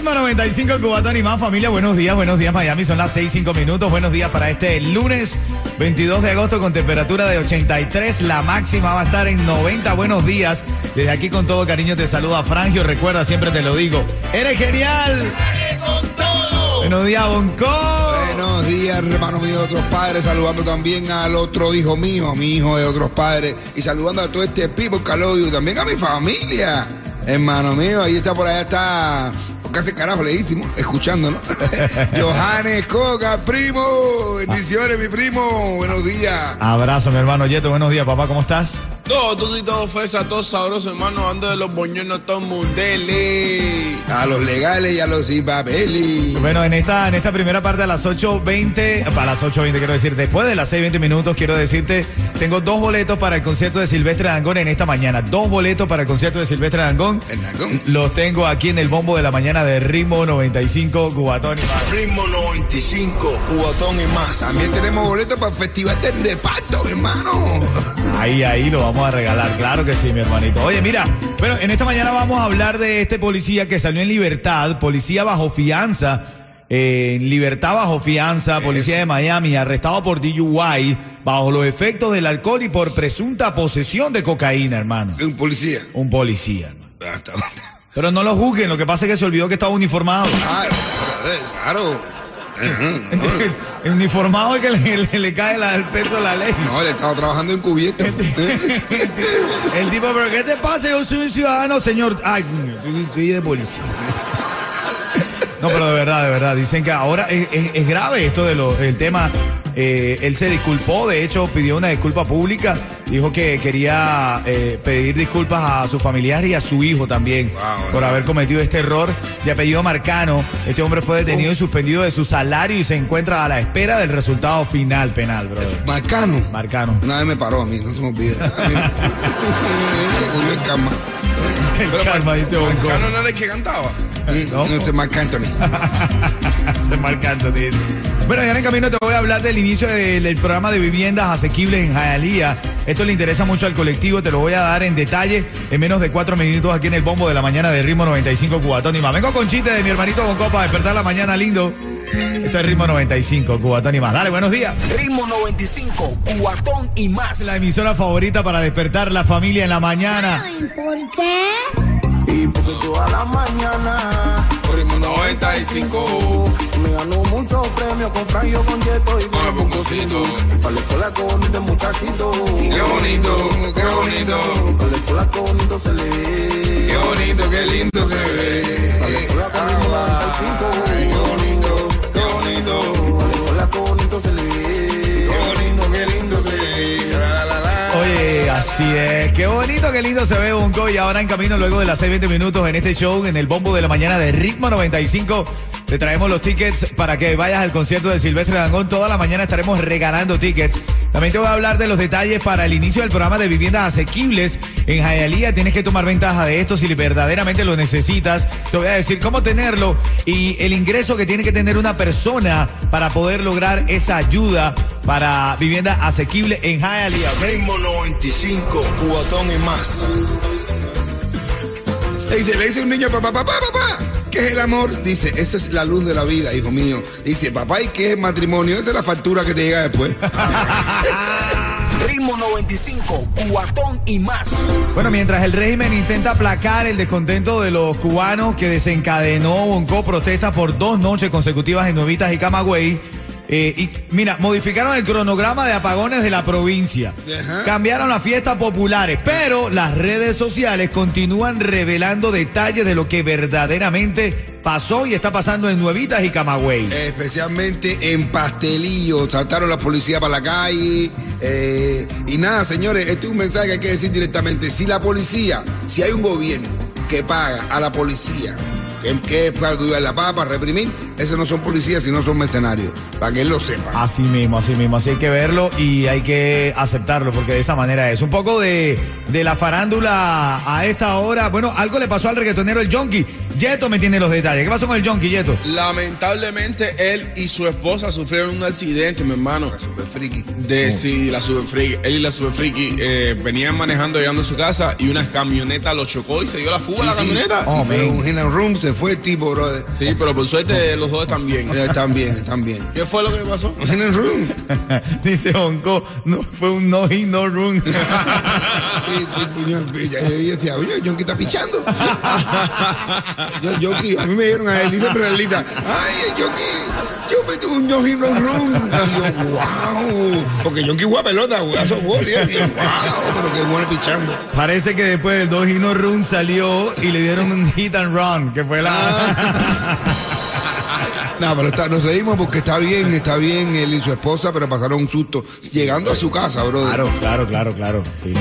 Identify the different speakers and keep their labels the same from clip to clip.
Speaker 1: Ritmo 95 Cubatón y más familia. Buenos días, buenos días Miami. Son las 6, 5 minutos. Buenos días para este lunes 22 de agosto con temperatura de 83. La máxima va a estar en 90. Buenos días. Desde aquí con todo cariño te saluda Frangio. Recuerda, siempre te lo digo. ¡Eres genial! Buenos días, Bonco.
Speaker 2: Buenos días, hermano mío de otros padres, saludando también al otro hijo mío, mi hijo de otros padres, y saludando a todo este people you, también a mi familia, hermano mío, ahí está por allá, está, casi carajo le hicimos, escuchándonos. Johannes Coca, primo, bendiciones, mi primo, buenos días.
Speaker 1: Abrazo, mi hermano Yeto. Buenos días, papá. ¿Cómo estás?
Speaker 3: Todo, todo y todo fresa, todo sabroso, hermano. Ando de los boñones, todo mundele.
Speaker 2: A los legales y a los sin papeles.
Speaker 1: Bueno, en esta, en esta primera parte a las 8.20, para las 8.20 quiero decir, después de las 6.20 minutos quiero decirte, tengo dos boletos para el concierto de Silvestre Dangón en esta mañana. Dos boletos para el concierto de Silvestre Dangón. Los tengo aquí en el bombo de la mañana de Ritmo 95 Cubatón y más.
Speaker 3: Ritmo 95, cubatón y más.
Speaker 2: También tenemos boletos para el Festival del Reparto, hermano.
Speaker 1: Ahí, ahí lo vamos a regalar, claro que sí, mi hermanito. Oye, mira, bueno, en esta mañana vamos a hablar de este policía que salió en libertad, policía bajo fianza, eh, en libertad bajo fianza, policía de Miami, arrestado por DUI, bajo los efectos del alcohol y por presunta posesión de cocaína, hermano.
Speaker 2: Un policía.
Speaker 1: Un policía, hermano.
Speaker 2: ¿Hasta dónde?
Speaker 1: Pero no lo juzguen, lo que pasa es que se olvidó que estaba uniformado.
Speaker 2: Ah, claro.
Speaker 1: El uniformado es que le, le- le cae la- el peso de la ley.
Speaker 2: No, él estaba trabajando encubierto.
Speaker 1: El tipo, pero ¿qué te pasa? Yo soy un ciudadano, señor. Ay, estoy- de policía. No, pero de verdad, de verdad. Dicen que ahora es, es- es grave esto del el tema. Eh, él se disculpó, de hecho, pidió una disculpa pública. Dijo que quería eh, pedir disculpas a sus familiares y a su hijo también
Speaker 2: Wow,
Speaker 1: por haber cometido este error de apellido Marcano. Este hombre fue detenido y suspendido de su salario y se encuentra a la espera del resultado final penal, brother.
Speaker 2: Marcano.
Speaker 1: Marcano.
Speaker 2: Una vez me paró a mí, no se me. Cogió el karma.
Speaker 1: El karma, dice.
Speaker 3: Marcano no era el que cantaba.
Speaker 1: No.
Speaker 2: No, este es Marc Anthony.
Speaker 1: Se marcando, dice. Bueno, ya en camino te voy a hablar del inicio del, del programa de viviendas asequibles en Hialeah. Esto le interesa mucho al colectivo, te lo voy a dar en detalle en menos de cuatro minutos aquí en el bombo de la mañana de Ritmo 95 Cubatón y más. Vengo con chiste de mi hermanito Bonco para despertar la mañana lindo. Esto es Ritmo 95 Cubatón y más. Dale, buenos días.
Speaker 4: Ritmo 95, cuatón y más.
Speaker 1: La emisora favorita para despertar la familia en la mañana.
Speaker 5: ¿Por qué?
Speaker 6: Y porque toda la mañana
Speaker 3: Ritmo 95.
Speaker 6: Muchos premios con Frangio, con Yeto y con el. Y para la escuela con este muchachito.
Speaker 2: Qué bonito, qué bonito.
Speaker 6: Para la escuela con bonito se le ve.
Speaker 2: Qué bonito, qué lindo se ve.
Speaker 6: Para la escuela con ritmo 95.
Speaker 2: Ay, qué bonito, qué bonito.
Speaker 6: Para la escuela con bonito se le ve.
Speaker 2: Qué bonito, qué lindo se ve. La, la, la.
Speaker 1: Oye, así es. Qué bonito, qué lindo se ve Bonco. Y ahora en camino, luego de las 6:20 minutos en este show, en el bombo de la mañana de Ritmo 95, te traemos los tickets para que vayas al concierto de Silvestre Dangón. Toda la mañana estaremos regalando tickets. También te voy a hablar de los detalles para el inicio del programa de viviendas asequibles en Hialeah. Tienes que tomar ventaja de esto si verdaderamente lo necesitas. Te voy a decir cómo tenerlo y el ingreso que tiene que tener una persona para poder lograr esa ayuda para vivienda asequible en. ¿ok?
Speaker 3: Ritmo 95, cubatón y más.
Speaker 2: Le dice, le dice un niño, papá, papá, papá, ¿qué es el amor? Dice, esa es la luz de la vida, hijo mío. Dice, papá, ¿y qué es el matrimonio? Esa es la factura que te llega después.
Speaker 4: Ritmo 95, cuatón y más.
Speaker 1: Bueno, mientras el régimen intenta aplacar el descontento de los cubanos que desencadenó Bonco protestas por dos noches consecutivas en Nuevitas y Camagüey, eh, y mira, modificaron el cronograma de apagones de la provincia,
Speaker 2: Ajá.
Speaker 1: cambiaron las fiestas populares, pero las redes sociales continúan revelando detalles de lo que verdaderamente pasó y está pasando en Nuevitas y Camagüey.
Speaker 2: Especialmente en Pastelillo, saltaron la policía para la calle. eh, y nada, señores, este es un mensaje que hay que decir directamente. Si la policía, si hay un gobierno que paga a la policía ¿Qué, qué es para la paz, para reprimir? Esos no son policías, sino son mercenarios. Para que él lo sepa.
Speaker 1: Así mismo, así mismo. Así hay que verlo y hay que aceptarlo porque de esa manera es. Un poco de, de la farándula a esta hora. Bueno, algo le pasó al reggaetonero el Jonky. Yeto me tiene los detalles. ¿Qué pasó con el Jonky, Yeto?
Speaker 3: Lamentablemente, él y su esposa sufrieron un accidente, mi hermano.
Speaker 2: Super friki.
Speaker 3: De sí, la super friki. Él y la super friki eh, venían manejando llegando a su casa y una camioneta lo chocó y se dio la fuga la camioneta.
Speaker 2: Oh,
Speaker 1: man.
Speaker 2: un hit and room, se fue el tipo, brother.
Speaker 3: Sí, pero por suerte los dos están bien.
Speaker 2: Están bien, están bien.
Speaker 3: ¿Qué fue lo que pasó?
Speaker 2: Hit and room.
Speaker 1: Dice Honko, no fue un no hit, no run.
Speaker 2: Ya- Yo decía, oye, Jonky está pichando. yo, Jonky, a mí me dieron a él, dice Peralita, ay, Jonky, yo metí un no hit, no run. Y yo, wow. Porque Jonky juega pelota, juega softball. Y yo, wow, pero qué bueno pichando.
Speaker 1: Parece que después del dos hit, no run salió y le dieron un hit and run, que fue la...
Speaker 2: No, pero está, nos reímos porque está bien, está bien él y su esposa, pero pasaron un susto llegando a su casa, brother.
Speaker 1: Claro, claro, claro, claro. Sí.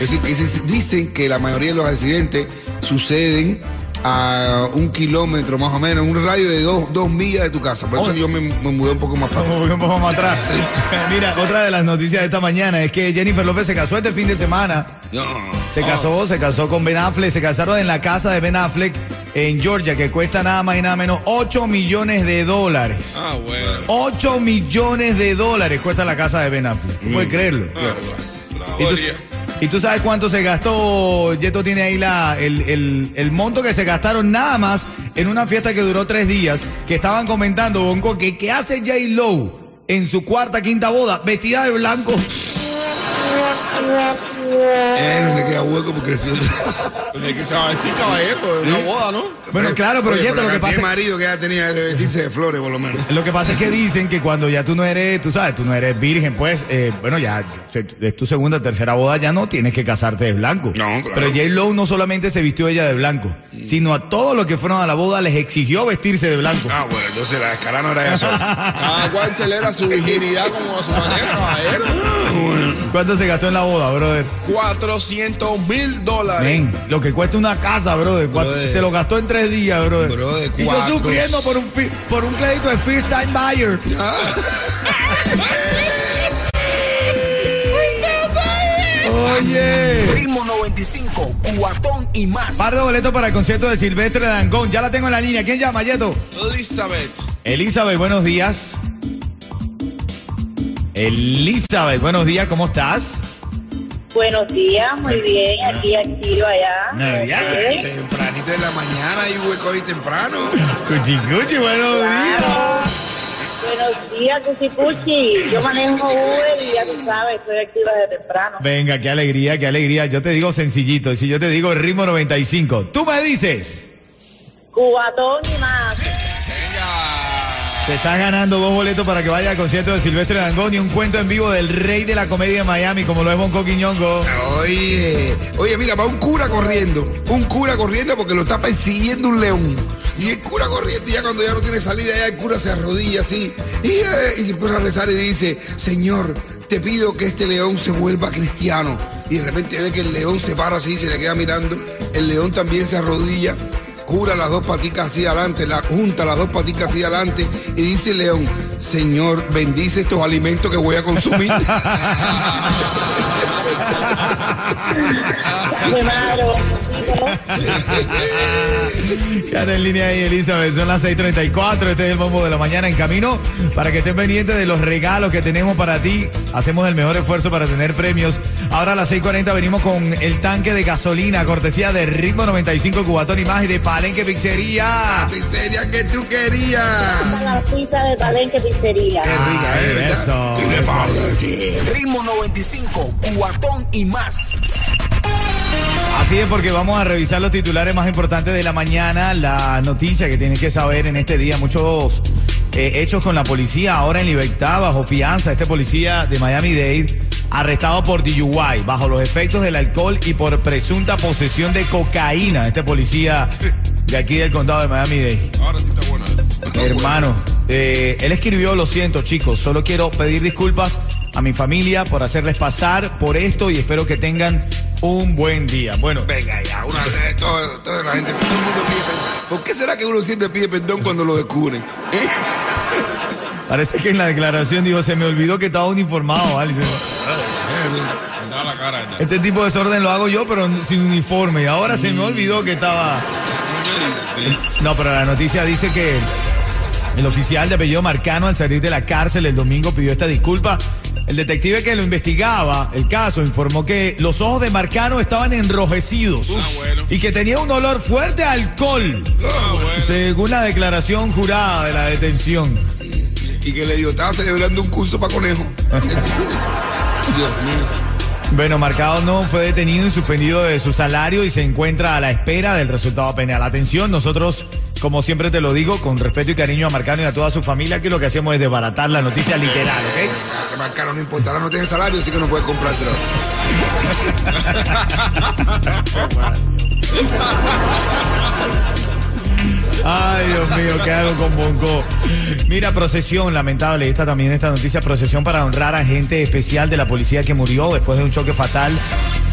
Speaker 2: Es decir, que se- dicen que la mayoría de los accidentes suceden a un kilómetro más o menos, un radio de dos, dos millas de tu casa. Por eso
Speaker 1: Oh.
Speaker 2: yo me, me mudé un poco más para.
Speaker 1: Vamos un poco más atrás. Mira, otra de las noticias de esta mañana es que Jennifer López se casó este fin de semana.
Speaker 2: No.
Speaker 1: Se casó, se casó con Ben Affleck, se casaron en la casa de Ben Affleck en Georgia, que cuesta nada más y nada menos 8 millones de dólares.
Speaker 3: Ah, bueno.
Speaker 1: 8 millones de dólares cuesta la casa de Ben Affleck. ¿Tú puedes creerlo?
Speaker 3: Ah, la
Speaker 1: ¿Y tú, sabes cuánto se gastó? Yeto tiene ahí la, el, el- el monto que se gastaron nada más en una fiesta que duró tres días. Que estaban comentando, Bonco, que ¿qué hace J. Lowe en su cuarta, quinta boda? Vestida de blanco.
Speaker 2: Eh, no le queda hueco porque creció.
Speaker 3: De que se va a vestir caballero de una boda, ¿no?
Speaker 1: Bueno, claro, pero
Speaker 2: Oye,
Speaker 1: Yeto, lo que pasa
Speaker 2: de marido que ella tenía de vestirse de flores, por lo menos.
Speaker 1: Lo que pasa es que dicen que cuando ya tú no eres, tú sabes, tú no eres virgen, pues, eh, bueno, ya es tu segunda, tercera boda, ya no tienes que casarte de blanco.
Speaker 2: No, claro.
Speaker 1: Pero J. Lowe no solamente se vistió ella de blanco, sino a todos los que fueron a la boda les exigió vestirse de blanco.
Speaker 2: Ah, bueno, entonces la escala no era ella sola.
Speaker 3: Cada cual celebra su virginidad como a su manera, caballero.
Speaker 1: ¿Cuánto se gastó en la boda, brother?
Speaker 3: 400 mil dólares.
Speaker 1: Men, lo que cuesta una casa, brother. Se lo gastó en tres días, brother.
Speaker 2: Brother,
Speaker 1: y yo sufriendo por un, fi- por un crédito de First Time Buyer. Oye.
Speaker 4: Ritmo 95, cuatón y más.
Speaker 1: Par de boletos para el concierto de Silvestre Dangón. Ya la tengo en la línea. ¿Quién llama, Yeto?
Speaker 3: Elizabeth.
Speaker 1: Elizabeth, buenos días. Elizabeth, buenos días, ¿cómo estás?
Speaker 5: Buenos días, muy bien, aquí activo allá. Ok.
Speaker 2: Tempranito en la mañana y hueco ahí temprano.
Speaker 1: Cuchi, cuchi, buenos días.
Speaker 5: Buenos días, Cuchi Cuchi. Yo manejo Uber y ya tú sabes, estoy activa desde temprano.
Speaker 1: Venga, qué alegría, qué alegría. Yo te digo sencillito, si yo te digo ritmo 95, tú me dices,
Speaker 5: Cubatón y más.
Speaker 1: Te estás ganando dos boletos para que vaya al concierto de Silvestre Dangón y un cuento en vivo del rey de la comedia de Miami, como lo es Bonco Quiñongo.
Speaker 2: Oye, oye, mira, va un cura corriendo. Un cura corriendo porque lo está persiguiendo un león. Y el cura corriendo, ya cuando ya no tiene salida, ya el cura se arrodilla así. Y, eh, y se a rezar y dice: Señor, te pido que este león se vuelva cristiano. Y de repente ve que el león se para así, se le queda mirando. El león también se arrodilla. Cura las dos paticas así adelante, la junta las dos paticas así adelante y dice el león, Señor, bendice estos alimentos que voy a consumir.
Speaker 1: Quédate en línea ahí, Elizabeth. Son las 6:34. Este es el bombo de la mañana en camino. Para que estés pendiente de los regalos que tenemos para ti. Hacemos el mejor esfuerzo para tener premios. Ahora a las 6:40 venimos con el tanque de gasolina, cortesía de Ritmo 95 Cubatón y más y de Palenque Pizzería.
Speaker 2: Pizzería que tú querías.
Speaker 5: La pizza de Palenque Pizzería.
Speaker 2: Qué rica,
Speaker 1: Ay,
Speaker 2: ¿eh? ¿verdad?
Speaker 1: eso, eso.
Speaker 4: Ritmo 95, cuatón y más.
Speaker 1: Así es, porque vamos a revisar los titulares más importantes de la mañana, la noticia que tienes que saber en este día, muchos eh, hechos con la policía, ahora en libertad, bajo fianza, este policía de Miami-Dade, arrestado por DUI, bajo los efectos del alcohol y por presunta posesión de cocaína, este policía de aquí del condado de Miami-Dade.
Speaker 3: Ahora sí está bueno. ¿eh?
Speaker 1: Hermano, eh, él escribió, lo siento chicos, solo quiero pedir disculpas a mi familia por hacerles pasar por esto y espero que tengan un buen día. Bueno,
Speaker 2: Venga ya, una vez, todo, toda la gente, todo el mundo pide perdón. ¿Por qué será que uno siempre pide perdón cuando lo descubren? ¿Eh?
Speaker 1: parece que en la declaración dijo, se me olvidó que estaba uniformado,
Speaker 3: ya.
Speaker 1: Este tipo de desorden lo hago yo, pero sin uniforme. Y ahora se me olvidó que estaba... No, pero la noticia dice que el oficial de apellido Marcano al salir de la cárcel el domingo pidió esta disculpa. El detective que lo investigaba, el caso, informó que los ojos de Marcano estaban enrojecidos
Speaker 3: Ah, bueno.
Speaker 1: y que tenía un olor fuerte a alcohol,
Speaker 3: Ah, bueno.
Speaker 1: según la declaración jurada de la detención.
Speaker 2: Y que le digo, estaba celebrando un curso para conejo. Dios mío.
Speaker 1: Bueno, Marcado no fue detenido y suspendido de su salario y se encuentra a la espera del resultado penal. Atención, nosotros, como siempre te lo digo, con respeto y cariño a Marcano y a toda su familia, que lo que hacemos es desbaratar la noticia literal, ¿ok?
Speaker 2: Caro no importa, ahora no tiene salario, así que no puede comprar droga.
Speaker 1: Ay, Dios mío, ¿qué hago con Bonco? Mira, procesión, lamentable, esta también, esta noticia, procesión para honrar a gente especial de la policía que murió después de un choque fatal.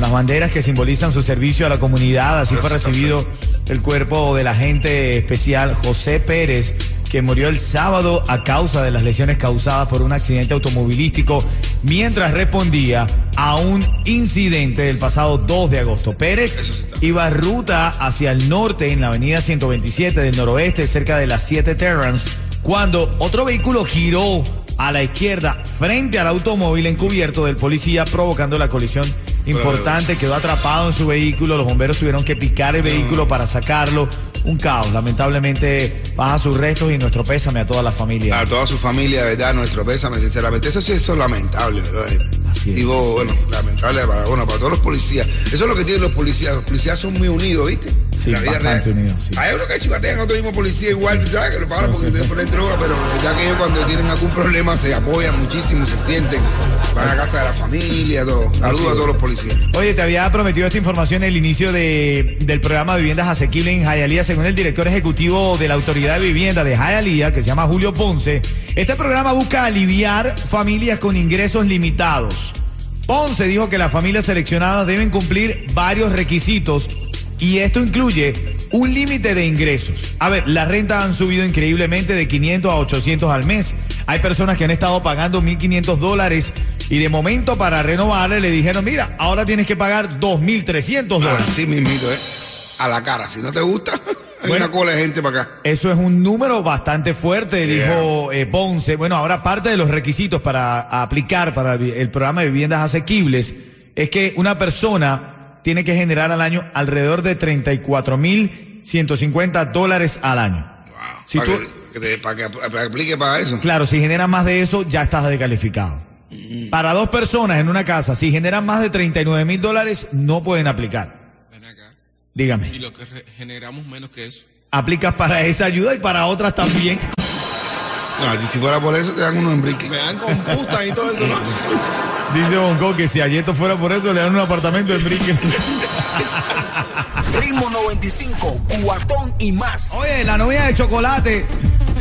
Speaker 1: Las banderas que simbolizan su servicio a la comunidad, así fue recibido el cuerpo del agente especial José Pérez, que murió el sábado a causa de las lesiones causadas por un accidente automovilístico mientras respondía a un incidente del pasado 2 de agosto. Pérez iba ruta hacia el norte en la avenida 127 del noroeste, cerca de las 7 Terrans, cuando otro vehículo giró a la izquierda frente al automóvil encubierto del policía, provocando la colisión importante. Quedó atrapado en su vehículo. Los bomberos tuvieron que picar el vehículo para sacarlo. Un caos. Lamentablemente baja sus restos y nuestro pésame a toda la familia.
Speaker 2: A toda su familia, de verdad, nuestro pésame, sinceramente. Eso sí, eso es lamentable, ¿verdad?
Speaker 1: Así es,
Speaker 2: Digo,
Speaker 1: así
Speaker 2: bueno, lamentable para, bueno, para todos los policías. Eso es lo que tienen los policías. Los policías son muy unidos, ¿viste?
Speaker 1: Sí,
Speaker 2: la vida
Speaker 1: bastante
Speaker 2: real.
Speaker 1: unidos, sí.
Speaker 2: Hay uno que chivatean a otro mismo policía igual, ¿sabes? Que lo pagan porque te ponen droga, pero ya que ellos cuando tienen algún problema se apoyan muchísimo, se sienten, van a casa de la familia, todo. Saludos a todos los policías.
Speaker 1: Oye, te había prometido esta información en el inicio de- del programa Viviendas Asequibles en Hialeah. Según el director ejecutivo de la Autoridad de Vivienda de Hialeah, que se llama Julio Ponce, este programa busca aliviar familias con ingresos limitados. Ponce dijo que las familias seleccionadas deben cumplir varios requisitos y esto incluye un límite de ingresos. A ver, las rentas han subido increíblemente de 500 a 800 al mes. Hay personas que han estado pagando 1.500 dólares y de momento para renovarle le dijeron, mira, ahora tienes que pagar 2.300 dólares.
Speaker 2: Así mismito, ¿eh? A la cara. Si no te gusta, hay
Speaker 1: Bueno.
Speaker 2: una cola de gente para acá.
Speaker 1: Eso es un número bastante fuerte, dijo eh, Ponce. Bueno, ahora parte de los requisitos para aplicar para el programa de viviendas asequibles es que una persona tiene que generar al año alrededor de 34 mil 150 dólares al año. Si
Speaker 2: para,
Speaker 1: tú-
Speaker 2: que, para que aplique para eso.
Speaker 1: Claro, si generas más de eso, ya estás descalificado. Para dos personas en una casa, si generan más de 39 mil dólares, no pueden aplicar.
Speaker 3: Ven acá.
Speaker 1: Dígame,
Speaker 3: Y lo que generamos menos que eso.
Speaker 1: aplicas para esa ayuda y para otras también.
Speaker 2: No, y si fuera por eso, te dan unos embriques.
Speaker 3: Me dan con puta y todo eso, ¿no?
Speaker 1: Dice Bonco que si ayer fuera por eso, le dan un apartamento en Brinque.
Speaker 4: Ritmo 95, cuatón y más.
Speaker 1: Oye, la novia de chocolate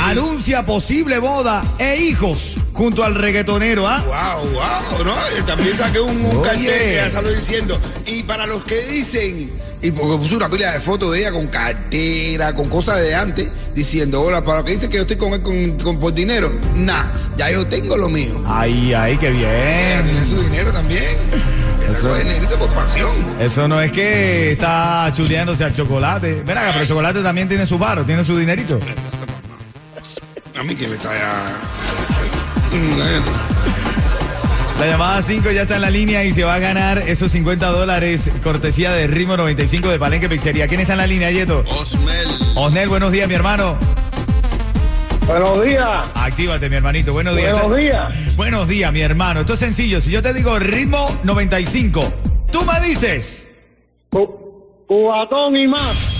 Speaker 1: anuncia posible boda e hijos junto al reggaetonero, ¿ah?
Speaker 2: Wow, wow, ¿no? También saqué un, un cartel que ya salió diciendo. Y para los que dicen, y porque puso una pila de fotos de ella con cartera, con cosas de antes, diciendo, hola, para los que dicen que yo estoy con él con, con- por dinero, nah, ya yo tengo lo mío.
Speaker 1: Ay, ay, qué
Speaker 2: Ella tiene
Speaker 1: bien.
Speaker 2: su dinero también.
Speaker 1: Eso-
Speaker 2: por pasión.
Speaker 1: Eso no es que está chuleándose al chocolate. Ven acá, pero el chocolate también tiene su varo, tiene su dinerito.
Speaker 2: A mí que me está ya. Eh,
Speaker 1: La llamada 5 ya está en la línea y se va a ganar esos 50 dólares cortesía de Ritmo 95 de Palenque Pizzería. ¿Quién está en la línea, Yeto?
Speaker 3: Osmel.
Speaker 1: Osnel, buenos días, mi hermano.
Speaker 7: Buenos días.
Speaker 1: Actívate, mi hermanito. Buenos días.
Speaker 7: Buenos días.
Speaker 1: Buenos días, mi hermano. Esto es sencillo. Si yo te digo ritmo 95, tú me dices.
Speaker 7: Cu- Cubatón y más.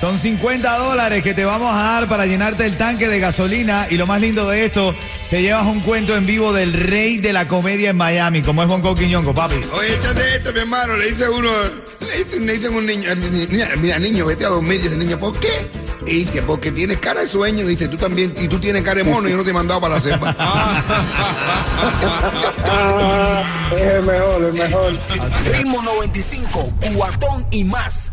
Speaker 1: Son 50 dólares que te vamos a dar para llenarte el tanque de gasolina. Y lo más lindo de esto, te llevas un cuento en vivo del rey de la comedia en Miami, como es Bonco Quiñongo, papi.
Speaker 2: Oye, échate esto, mi hermano. Le dice uno, le dice, le dicen a un niño, mira, mira, niño, vete a dormir. Y ese niño, ¿por qué? Y dice, porque tienes cara de sueño. Y dice, tú también, y tú tienes cara de mono y yo no te he mandado para la selva.
Speaker 7: Ah, es el mejor, el mejor.
Speaker 4: Ritmo 95, cuatón y más.